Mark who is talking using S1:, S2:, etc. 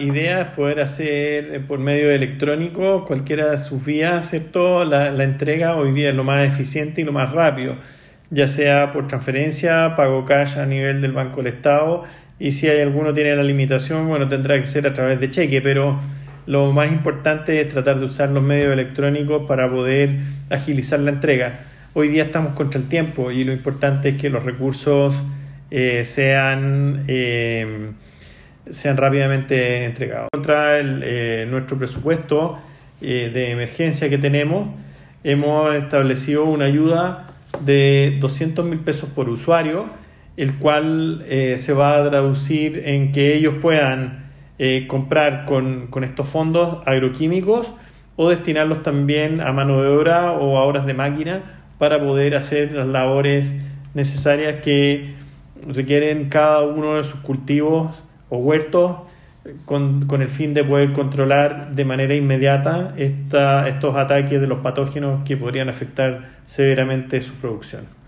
S1: idea es poder hacer eh, por medio electrónico cualquiera de sus vías, ¿cierto? La, la entrega hoy día es lo más eficiente y lo más rápido, ya sea por transferencia, pago cash a nivel del Banco del Estado y si hay alguno tiene la limitación, bueno, tendrá que ser a través de cheque, pero lo más importante es tratar de usar los medios electrónicos para poder agilizar la entrega. Hoy día estamos contra el tiempo y lo importante es que los recursos eh, sean, eh, sean rápidamente entregados. Contra el, eh, nuestro presupuesto de emergencia que tenemos, hemos establecido una ayuda de 200 mil pesos por usuario, el cual se va a traducir en que ellos puedan comprar con, con estos fondos agroquímicos o destinarlos también a mano de obra o a horas de máquina para poder hacer las labores necesarias que requieren cada uno de sus cultivos o huertos con, con, el fin de poder controlar de manera inmediata esta, estos ataques de los patógenos que podrían afectar severamente su producción.